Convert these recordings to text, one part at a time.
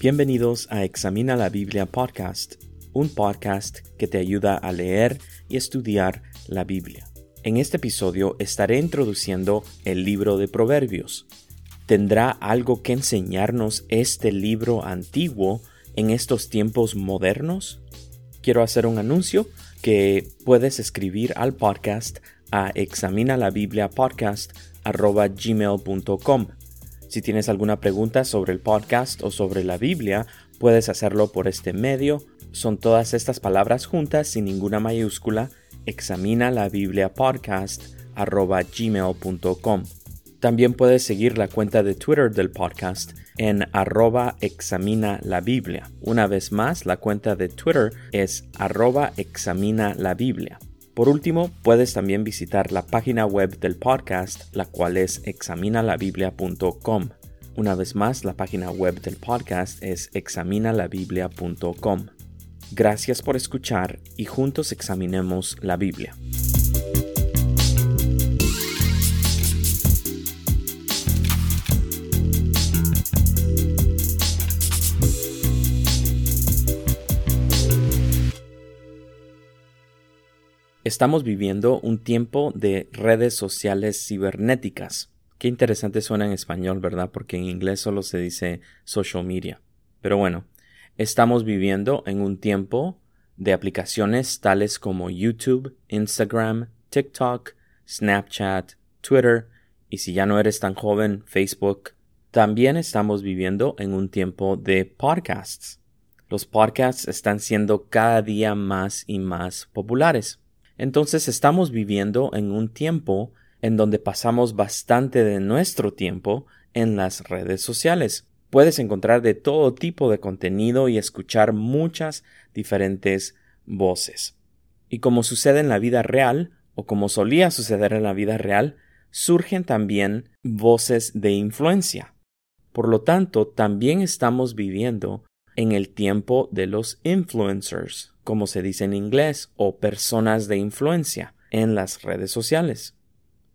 Bienvenidos a Examina la Biblia Podcast, un podcast que te ayuda a leer y estudiar la Biblia. En este episodio estaré introduciendo el libro de Proverbios. ¿Tendrá algo que enseñarnos este libro antiguo en estos tiempos modernos? Quiero hacer un anuncio que puedes escribir al podcast a examinalabibliapodcast.gmail.com si tienes alguna pregunta sobre el podcast o sobre la Biblia, puedes hacerlo por este medio. Son todas estas palabras juntas sin ninguna mayúscula. Examina la Biblia podcast gmail.com. También puedes seguir la cuenta de Twitter del podcast en arroba examina la Biblia. Una vez más, la cuenta de Twitter es arroba examina la Biblia. Por último, puedes también visitar la página web del podcast, la cual es examinalabiblia.com. Una vez más, la página web del podcast es examinalabiblia.com. Gracias por escuchar y juntos examinemos la Biblia. Estamos viviendo un tiempo de redes sociales cibernéticas. Qué interesante suena en español, ¿verdad? Porque en inglés solo se dice social media. Pero bueno, estamos viviendo en un tiempo de aplicaciones tales como YouTube, Instagram, TikTok, Snapchat, Twitter y si ya no eres tan joven, Facebook. También estamos viviendo en un tiempo de podcasts. Los podcasts están siendo cada día más y más populares. Entonces estamos viviendo en un tiempo en donde pasamos bastante de nuestro tiempo en las redes sociales. Puedes encontrar de todo tipo de contenido y escuchar muchas diferentes voces. Y como sucede en la vida real, o como solía suceder en la vida real, surgen también voces de influencia. Por lo tanto, también estamos viviendo en el tiempo de los influencers como se dice en inglés, o personas de influencia en las redes sociales.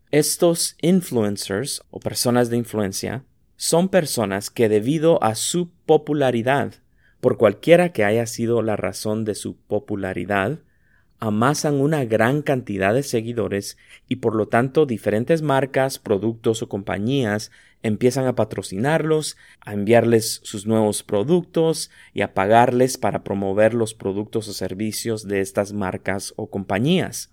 Estos influencers o personas de influencia son personas que debido a su popularidad, por cualquiera que haya sido la razón de su popularidad, amasan una gran cantidad de seguidores y por lo tanto diferentes marcas, productos o compañías empiezan a patrocinarlos, a enviarles sus nuevos productos y a pagarles para promover los productos o servicios de estas marcas o compañías.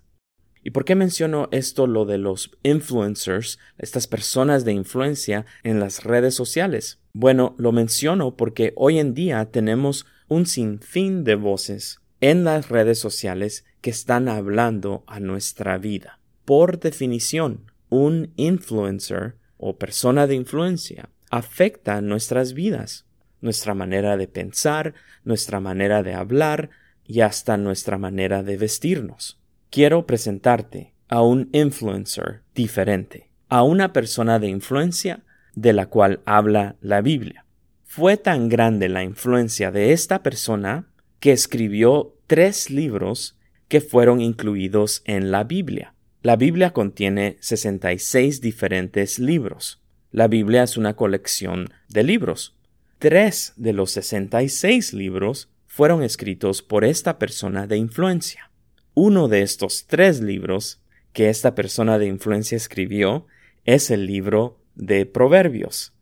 ¿Y por qué menciono esto lo de los influencers, estas personas de influencia en las redes sociales? Bueno, lo menciono porque hoy en día tenemos un sinfín de voces en las redes sociales que están hablando a nuestra vida. Por definición, un influencer o persona de influencia afecta nuestras vidas, nuestra manera de pensar, nuestra manera de hablar y hasta nuestra manera de vestirnos. Quiero presentarte a un influencer diferente, a una persona de influencia de la cual habla la Biblia. Fue tan grande la influencia de esta persona que escribió tres libros que fueron incluidos en la Biblia. La Biblia contiene 66 diferentes libros. La Biblia es una colección de libros. Tres de los 66 libros fueron escritos por esta persona de influencia. Uno de estos tres libros que esta persona de influencia escribió es el libro de Proverbios,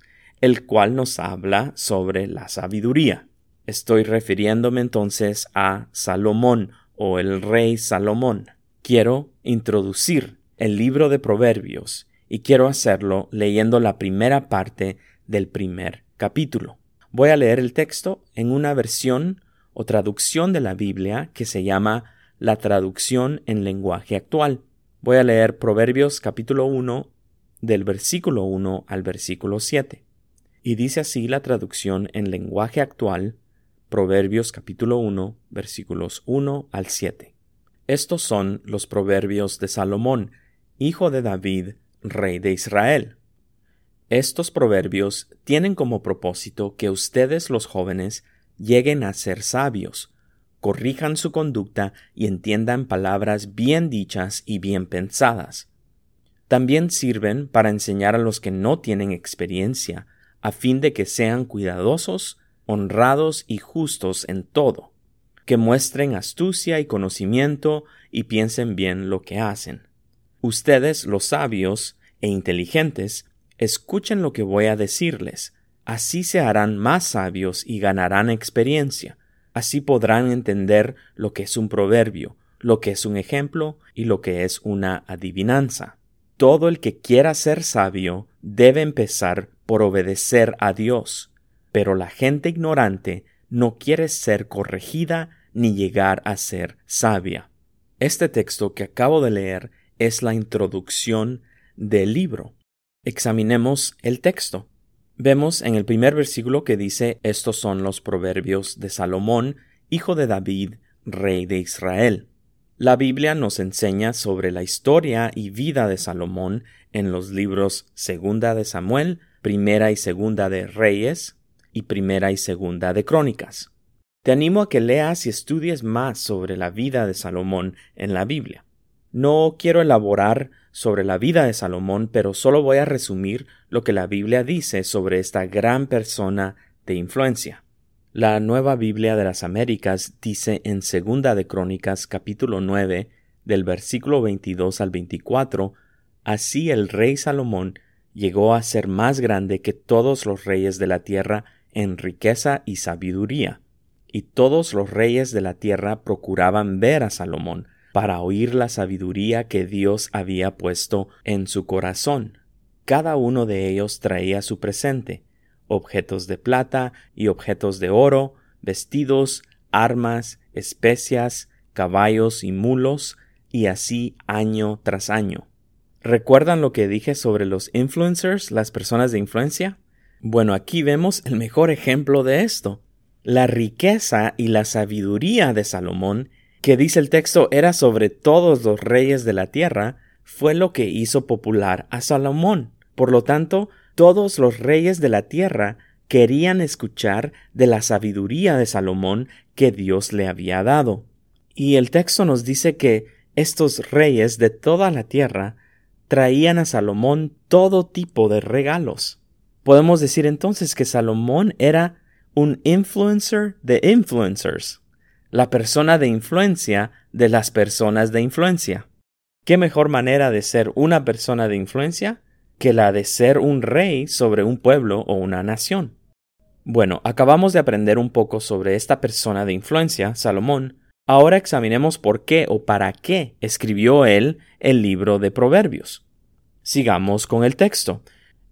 el cual nos habla sobre la sabiduría. Estoy refiriéndome entonces a Salomón o el rey Salomón. Quiero introducir el libro de Proverbios y quiero hacerlo leyendo la primera parte del primer capítulo. Voy a leer el texto en una versión o traducción de la Biblia que se llama la traducción en lenguaje actual. Voy a leer Proverbios capítulo 1 del versículo 1 al versículo 7. Y dice así la traducción en lenguaje actual Proverbios capítulo 1 versículos 1 al 7. Estos son los proverbios de Salomón, hijo de David, rey de Israel. Estos proverbios tienen como propósito que ustedes los jóvenes lleguen a ser sabios, corrijan su conducta y entiendan palabras bien dichas y bien pensadas. También sirven para enseñar a los que no tienen experiencia, a fin de que sean cuidadosos honrados y justos en todo, que muestren astucia y conocimiento y piensen bien lo que hacen. Ustedes, los sabios e inteligentes, escuchen lo que voy a decirles, así se harán más sabios y ganarán experiencia, así podrán entender lo que es un proverbio, lo que es un ejemplo y lo que es una adivinanza. Todo el que quiera ser sabio debe empezar por obedecer a Dios, pero la gente ignorante no quiere ser corregida ni llegar a ser sabia. Este texto que acabo de leer es la introducción del libro. Examinemos el texto. Vemos en el primer versículo que dice estos son los proverbios de Salomón, hijo de David, rey de Israel. La Biblia nos enseña sobre la historia y vida de Salomón en los libros Segunda de Samuel, Primera y Segunda de Reyes y Primera y Segunda de Crónicas. Te animo a que leas y estudies más sobre la vida de Salomón en la Biblia. No quiero elaborar sobre la vida de Salomón, pero solo voy a resumir lo que la Biblia dice sobre esta gran persona de influencia. La Nueva Biblia de las Américas dice en Segunda de Crónicas capítulo 9 del versículo 22 al 24, Así el rey Salomón llegó a ser más grande que todos los reyes de la tierra en riqueza y sabiduría, y todos los reyes de la tierra procuraban ver a Salomón para oír la sabiduría que Dios había puesto en su corazón. Cada uno de ellos traía su presente, objetos de plata y objetos de oro, vestidos, armas, especias, caballos y mulos, y así año tras año. ¿Recuerdan lo que dije sobre los influencers, las personas de influencia? Bueno, aquí vemos el mejor ejemplo de esto. La riqueza y la sabiduría de Salomón, que dice el texto era sobre todos los reyes de la tierra, fue lo que hizo popular a Salomón. Por lo tanto, todos los reyes de la tierra querían escuchar de la sabiduría de Salomón que Dios le había dado. Y el texto nos dice que estos reyes de toda la tierra traían a Salomón todo tipo de regalos. Podemos decir entonces que Salomón era un influencer de influencers, la persona de influencia de las personas de influencia. ¿Qué mejor manera de ser una persona de influencia que la de ser un rey sobre un pueblo o una nación. Bueno, acabamos de aprender un poco sobre esta persona de influencia, Salomón. Ahora examinemos por qué o para qué escribió él el libro de Proverbios. Sigamos con el texto.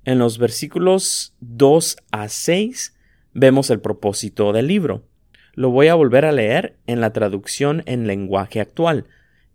En los versículos 2 a 6 vemos el propósito del libro. Lo voy a volver a leer en la traducción en lenguaje actual.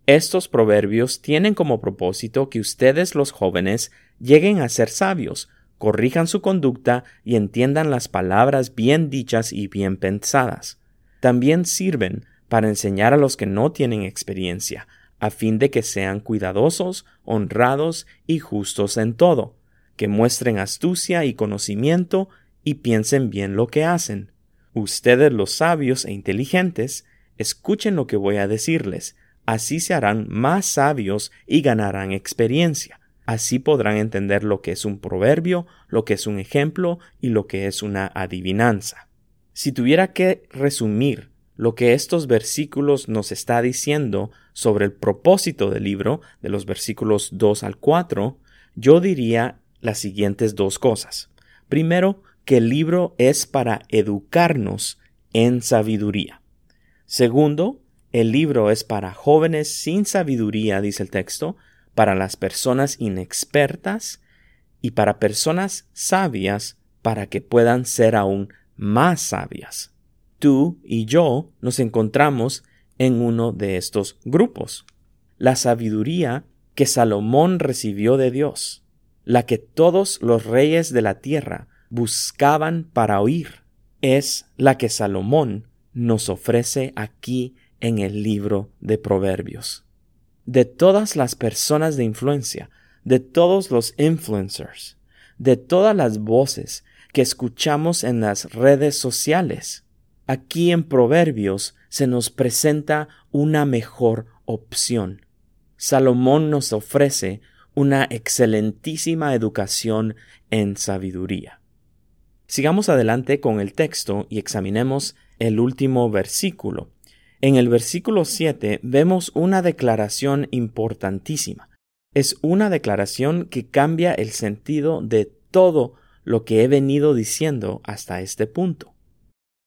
Estos proverbios tienen como propósito que ustedes los jóvenes lleguen a ser sabios, corrijan su conducta y entiendan las palabras bien dichas y bien pensadas. También sirven para enseñar a los que no tienen experiencia, a fin de que sean cuidadosos, honrados y justos en todo, que muestren astucia y conocimiento y piensen bien lo que hacen. Ustedes los sabios e inteligentes, escuchen lo que voy a decirles, así se harán más sabios y ganarán experiencia. Así podrán entender lo que es un proverbio, lo que es un ejemplo y lo que es una adivinanza. Si tuviera que resumir lo que estos versículos nos está diciendo sobre el propósito del libro, de los versículos 2 al 4, yo diría las siguientes dos cosas. Primero, que el libro es para educarnos en sabiduría. Segundo, el libro es para jóvenes sin sabiduría, dice el texto, para las personas inexpertas y para personas sabias para que puedan ser aún más sabias. Tú y yo nos encontramos en uno de estos grupos. La sabiduría que Salomón recibió de Dios, la que todos los reyes de la tierra buscaban para oír, es la que Salomón nos ofrece aquí en el libro de Proverbios de todas las personas de influencia, de todos los influencers, de todas las voces que escuchamos en las redes sociales. Aquí en Proverbios se nos presenta una mejor opción. Salomón nos ofrece una excelentísima educación en sabiduría. Sigamos adelante con el texto y examinemos el último versículo. En el versículo 7 vemos una declaración importantísima. Es una declaración que cambia el sentido de todo lo que he venido diciendo hasta este punto.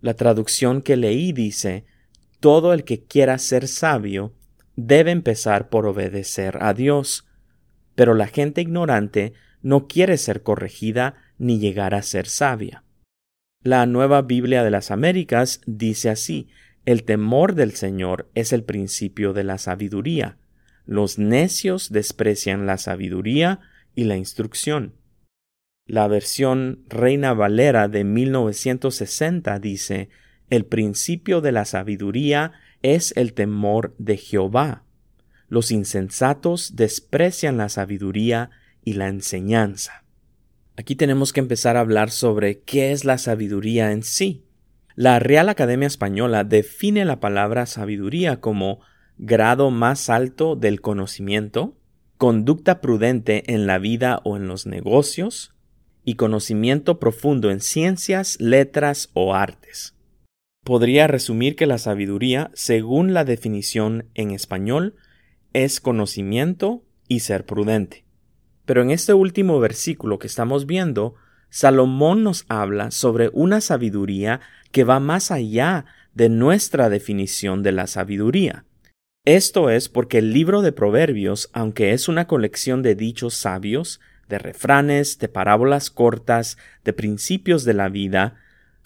La traducción que leí dice, todo el que quiera ser sabio debe empezar por obedecer a Dios, pero la gente ignorante no quiere ser corregida ni llegar a ser sabia. La nueva Biblia de las Américas dice así, el temor del Señor es el principio de la sabiduría. Los necios desprecian la sabiduría y la instrucción. La versión Reina Valera de 1960 dice, el principio de la sabiduría es el temor de Jehová. Los insensatos desprecian la sabiduría y la enseñanza. Aquí tenemos que empezar a hablar sobre qué es la sabiduría en sí. La Real Academia Española define la palabra sabiduría como grado más alto del conocimiento, conducta prudente en la vida o en los negocios, y conocimiento profundo en ciencias, letras o artes. Podría resumir que la sabiduría, según la definición en español, es conocimiento y ser prudente. Pero en este último versículo que estamos viendo, Salomón nos habla sobre una sabiduría que va más allá de nuestra definición de la sabiduría. Esto es porque el libro de Proverbios, aunque es una colección de dichos sabios, de refranes, de parábolas cortas, de principios de la vida,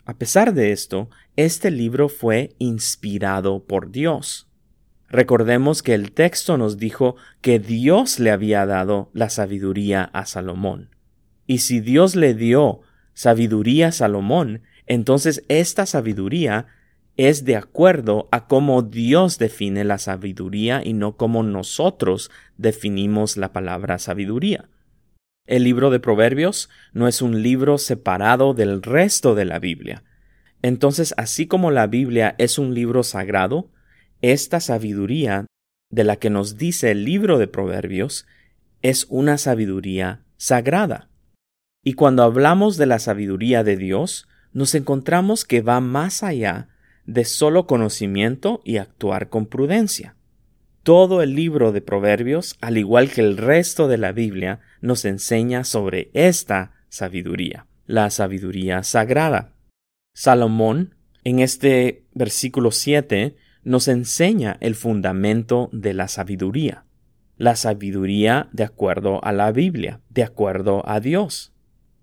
a pesar de esto, este libro fue inspirado por Dios. Recordemos que el texto nos dijo que Dios le había dado la sabiduría a Salomón. Y si Dios le dio sabiduría a Salomón, entonces esta sabiduría es de acuerdo a cómo Dios define la sabiduría y no como nosotros definimos la palabra sabiduría. El libro de Proverbios no es un libro separado del resto de la Biblia. Entonces, así como la Biblia es un libro sagrado, esta sabiduría de la que nos dice el libro de Proverbios es una sabiduría sagrada. Y cuando hablamos de la sabiduría de Dios, nos encontramos que va más allá de solo conocimiento y actuar con prudencia. Todo el libro de Proverbios, al igual que el resto de la Biblia, nos enseña sobre esta sabiduría, la sabiduría sagrada. Salomón, en este versículo 7, nos enseña el fundamento de la sabiduría. La sabiduría de acuerdo a la Biblia, de acuerdo a Dios.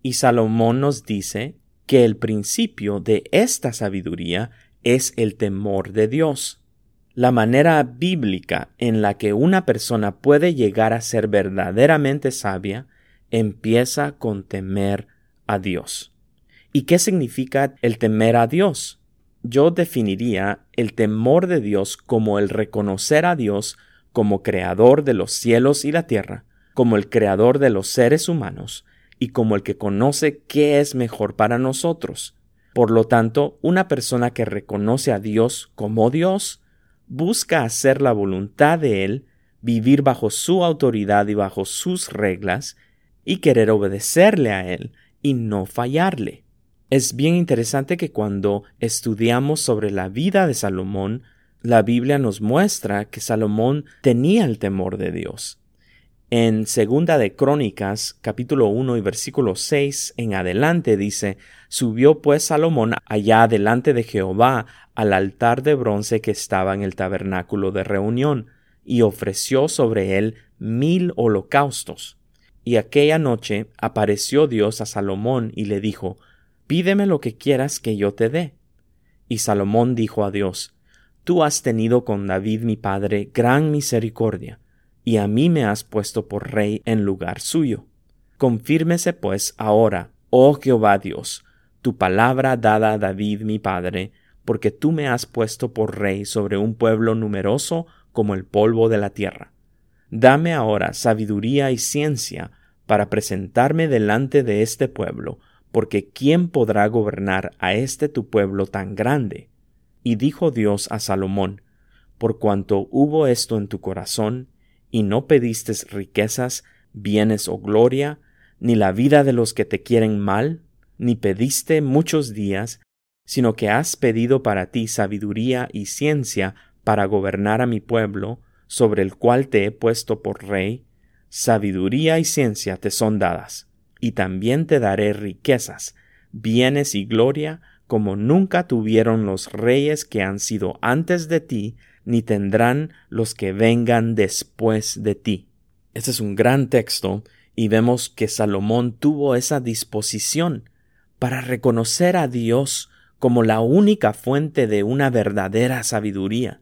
Y Salomón nos dice que el principio de esta sabiduría es el temor de Dios. La manera bíblica en la que una persona puede llegar a ser verdaderamente sabia empieza con temer a Dios. ¿Y qué significa el temer a Dios? Yo definiría el temor de Dios como el reconocer a Dios como creador de los cielos y la tierra, como el creador de los seres humanos, y como el que conoce qué es mejor para nosotros. Por lo tanto, una persona que reconoce a Dios como Dios, busca hacer la voluntad de Él, vivir bajo su autoridad y bajo sus reglas, y querer obedecerle a Él y no fallarle. Es bien interesante que cuando estudiamos sobre la vida de Salomón, la Biblia nos muestra que Salomón tenía el temor de Dios. En Segunda de Crónicas, capítulo 1 y versículo 6 en adelante dice, Subió pues Salomón allá delante de Jehová al altar de bronce que estaba en el tabernáculo de reunión, y ofreció sobre él mil holocaustos. Y aquella noche apareció Dios a Salomón y le dijo, Pídeme lo que quieras que yo te dé. Y Salomón dijo a Dios, Tú has tenido con David mi padre gran misericordia, y a mí me has puesto por rey en lugar suyo. Confírmese pues ahora, oh Jehová Dios, tu palabra dada a David mi padre, porque tú me has puesto por rey sobre un pueblo numeroso como el polvo de la tierra. Dame ahora sabiduría y ciencia para presentarme delante de este pueblo, porque ¿quién podrá gobernar a este tu pueblo tan grande? Y dijo Dios a Salomón, por cuanto hubo esto en tu corazón, y no pediste riquezas, bienes o gloria, ni la vida de los que te quieren mal, ni pediste muchos días, sino que has pedido para ti sabiduría y ciencia para gobernar a mi pueblo, sobre el cual te he puesto por rey, sabiduría y ciencia te son dadas, y también te daré riquezas, bienes y gloria, como nunca tuvieron los reyes que han sido antes de ti, ni tendrán los que vengan después de ti. Este es un gran texto y vemos que Salomón tuvo esa disposición para reconocer a Dios como la única fuente de una verdadera sabiduría.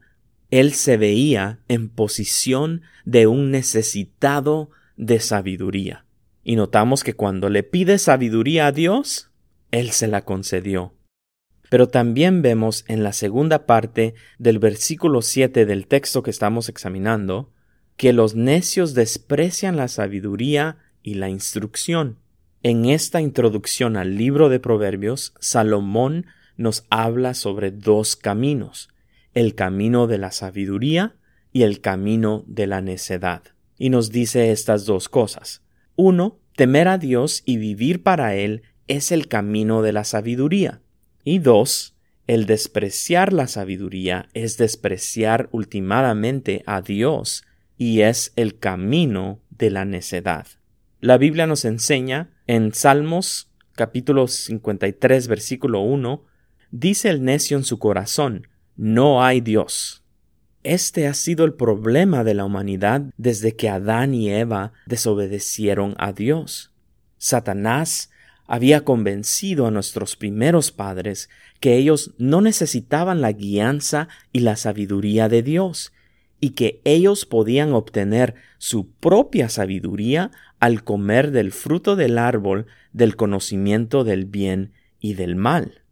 Él se veía en posición de un necesitado de sabiduría. Y notamos que cuando le pide sabiduría a Dios, Él se la concedió. Pero también vemos en la segunda parte del versículo 7 del texto que estamos examinando, que los necios desprecian la sabiduría y la instrucción. En esta introducción al libro de Proverbios, Salomón nos habla sobre dos caminos, el camino de la sabiduría y el camino de la necedad. Y nos dice estas dos cosas. Uno, temer a Dios y vivir para Él es el camino de la sabiduría. Y dos, el despreciar la sabiduría es despreciar ultimadamente a Dios y es el camino de la necedad. La Biblia nos enseña en Salmos capítulo 53 versículo 1, dice el necio en su corazón, no hay Dios. Este ha sido el problema de la humanidad desde que Adán y Eva desobedecieron a Dios. Satanás había convencido a nuestros primeros padres que ellos no necesitaban la guianza y la sabiduría de Dios, y que ellos podían obtener su propia sabiduría al comer del fruto del árbol del conocimiento del bien y del mal.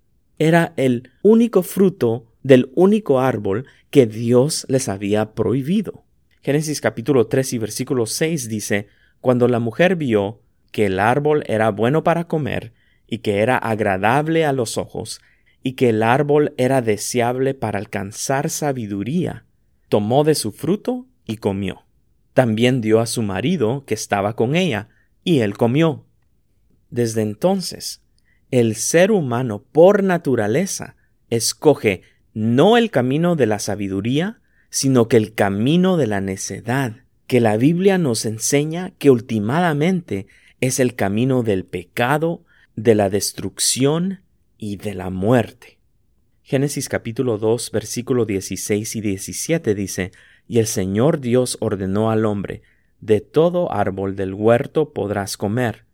Era el único fruto del único árbol que Dios les había prohibido. Génesis capítulo 3 y versículo 6 dice, Cuando la mujer vio que el árbol era bueno para comer, y que era agradable a los ojos, y que el árbol era deseable para alcanzar sabiduría, tomó de su fruto y comió. También dio a su marido que estaba con ella, y él comió. Desde entonces, el ser humano por naturaleza escoge no el camino de la sabiduría, sino que el camino de la necedad, que la Biblia nos enseña que ultimadamente es el camino del pecado, de la destrucción y de la muerte. Génesis capítulo 2 versículo 16 y 17 dice, Y el Señor Dios ordenó al hombre, De todo árbol del huerto podrás comer,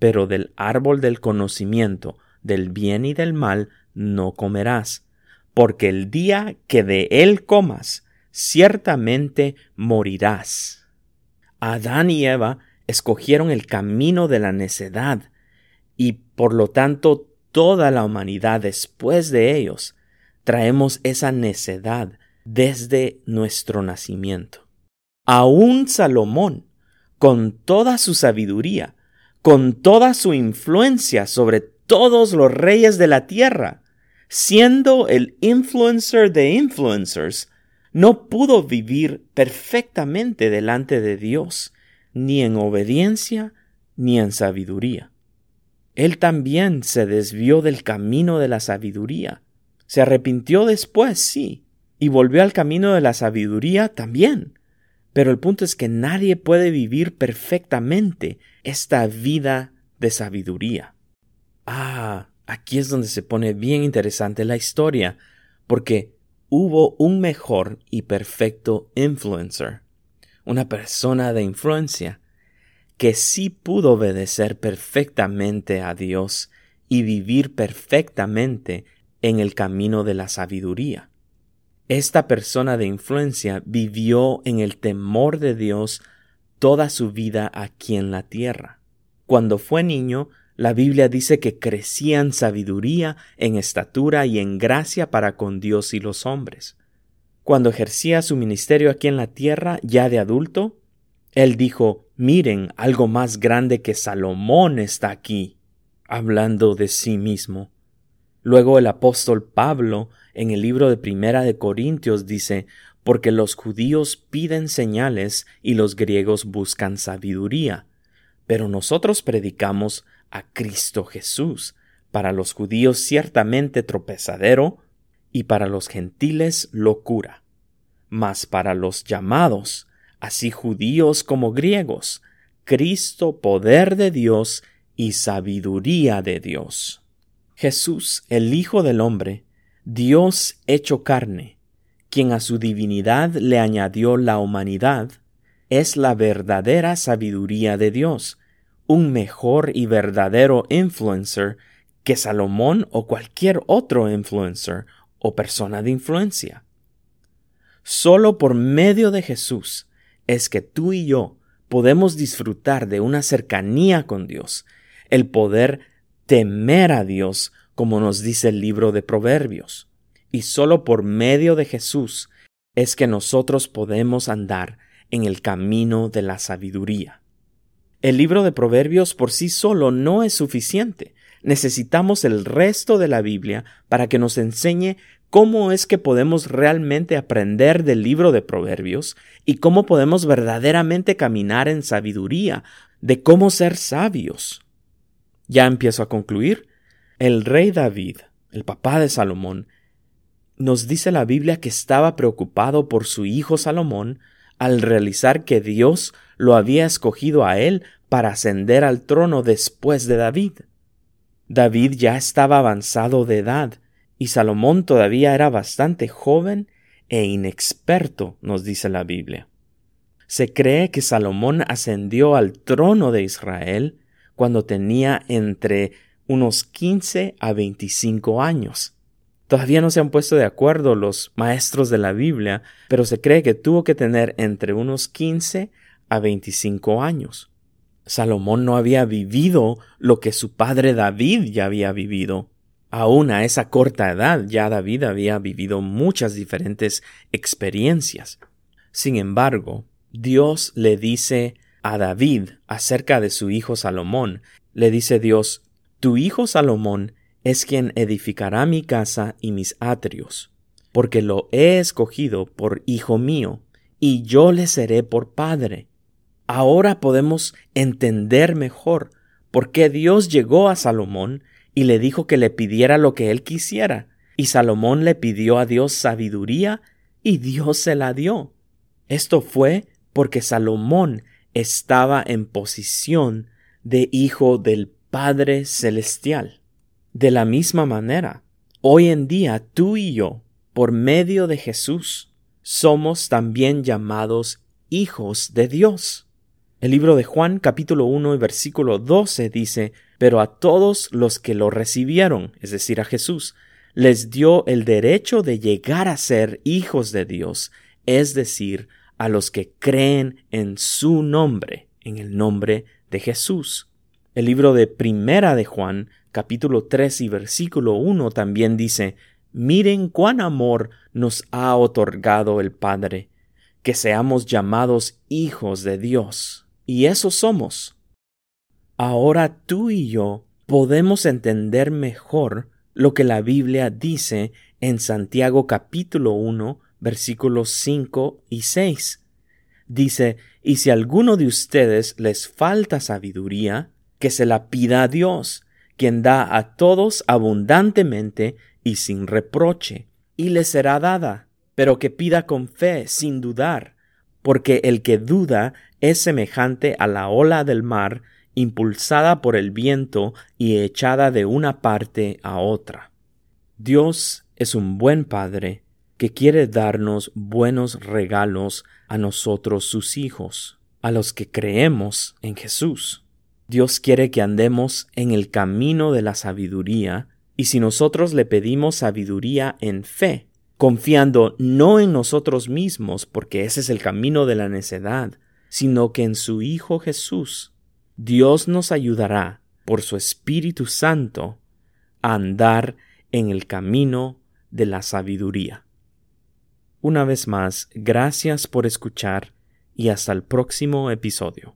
pero del árbol del conocimiento, del bien y del mal, no comerás, porque el día que de él comas, ciertamente morirás. Adán y Eva escogieron el camino de la necedad, y por lo tanto toda la humanidad después de ellos, traemos esa necedad desde nuestro nacimiento. Aún Salomón, con toda su sabiduría, con toda su influencia sobre todos los reyes de la tierra, siendo el influencer de influencers, no pudo vivir perfectamente delante de Dios, ni en obediencia, ni en sabiduría. Él también se desvió del camino de la sabiduría. Se arrepintió después, sí, y volvió al camino de la sabiduría también. Pero el punto es que nadie puede vivir perfectamente esta vida de sabiduría. Ah, aquí es donde se pone bien interesante la historia, porque hubo un mejor y perfecto influencer, una persona de influencia, que sí pudo obedecer perfectamente a Dios y vivir perfectamente en el camino de la sabiduría. Esta persona de influencia vivió en el temor de Dios toda su vida aquí en la tierra. Cuando fue niño, la Biblia dice que crecía en sabiduría, en estatura y en gracia para con Dios y los hombres. Cuando ejercía su ministerio aquí en la tierra, ya de adulto, él dijo, miren, algo más grande que Salomón está aquí, hablando de sí mismo. Luego el apóstol Pablo, en el libro de Primera de Corintios, dice, porque los judíos piden señales y los griegos buscan sabiduría, pero nosotros predicamos a Cristo Jesús, para los judíos ciertamente tropezadero, y para los gentiles locura. Mas para los llamados, así judíos como griegos, Cristo poder de Dios y sabiduría de Dios. Jesús, el Hijo del Hombre, Dios hecho carne, quien a su divinidad le añadió la humanidad, es la verdadera sabiduría de Dios, un mejor y verdadero influencer que Salomón o cualquier otro influencer o persona de influencia. Solo por medio de Jesús es que tú y yo podemos disfrutar de una cercanía con Dios, el poder temer a Dios, como nos dice el libro de Proverbios. Y solo por medio de Jesús es que nosotros podemos andar en el camino de la sabiduría. El libro de Proverbios por sí solo no es suficiente. Necesitamos el resto de la Biblia para que nos enseñe cómo es que podemos realmente aprender del libro de Proverbios y cómo podemos verdaderamente caminar en sabiduría, de cómo ser sabios. Ya empiezo a concluir. El rey David, el papá de Salomón, nos dice la Biblia que estaba preocupado por su hijo Salomón al realizar que Dios lo había escogido a él para ascender al trono después de David. David ya estaba avanzado de edad, y Salomón todavía era bastante joven e inexperto, nos dice la Biblia. Se cree que Salomón ascendió al trono de Israel cuando tenía entre unos 15 a 25 años. Todavía no se han puesto de acuerdo los maestros de la Biblia, pero se cree que tuvo que tener entre unos 15 a 25 años. Salomón no había vivido lo que su padre David ya había vivido. Aún a esa corta edad ya David había vivido muchas diferentes experiencias. Sin embargo, Dios le dice a David acerca de su hijo Salomón, le dice Dios, Tu hijo Salomón es quien edificará mi casa y mis atrios, porque lo he escogido por hijo mío, y yo le seré por padre. Ahora podemos entender mejor por qué Dios llegó a Salomón y le dijo que le pidiera lo que él quisiera, y Salomón le pidió a Dios sabiduría, y Dios se la dio. Esto fue porque Salomón estaba en posición de hijo del Padre Celestial. De la misma manera, hoy en día tú y yo, por medio de Jesús, somos también llamados hijos de Dios. El libro de Juan capítulo 1 y versículo 12 dice, pero a todos los que lo recibieron, es decir, a Jesús, les dio el derecho de llegar a ser hijos de Dios, es decir, a los que creen en su nombre, en el nombre de Jesús. El libro de Primera de Juan capítulo 3 y versículo 1 también dice, Miren cuán amor nos ha otorgado el Padre, que seamos llamados hijos de Dios. Y eso somos. Ahora tú y yo podemos entender mejor lo que la Biblia dice en Santiago capítulo 1 versículos 5 y 6. Dice, y si alguno de ustedes les falta sabiduría, que se la pida a Dios, quien da a todos abundantemente y sin reproche, y le será dada, pero que pida con fe, sin dudar, porque el que duda es semejante a la ola del mar, impulsada por el viento y echada de una parte a otra. Dios es un buen Padre que quiere darnos buenos regalos a nosotros sus hijos, a los que creemos en Jesús. Dios quiere que andemos en el camino de la sabiduría, y si nosotros le pedimos sabiduría en fe, confiando no en nosotros mismos, porque ese es el camino de la necedad, sino que en su Hijo Jesús, Dios nos ayudará, por su Espíritu Santo, a andar en el camino de la sabiduría. Una vez más, gracias por escuchar y hasta el próximo episodio.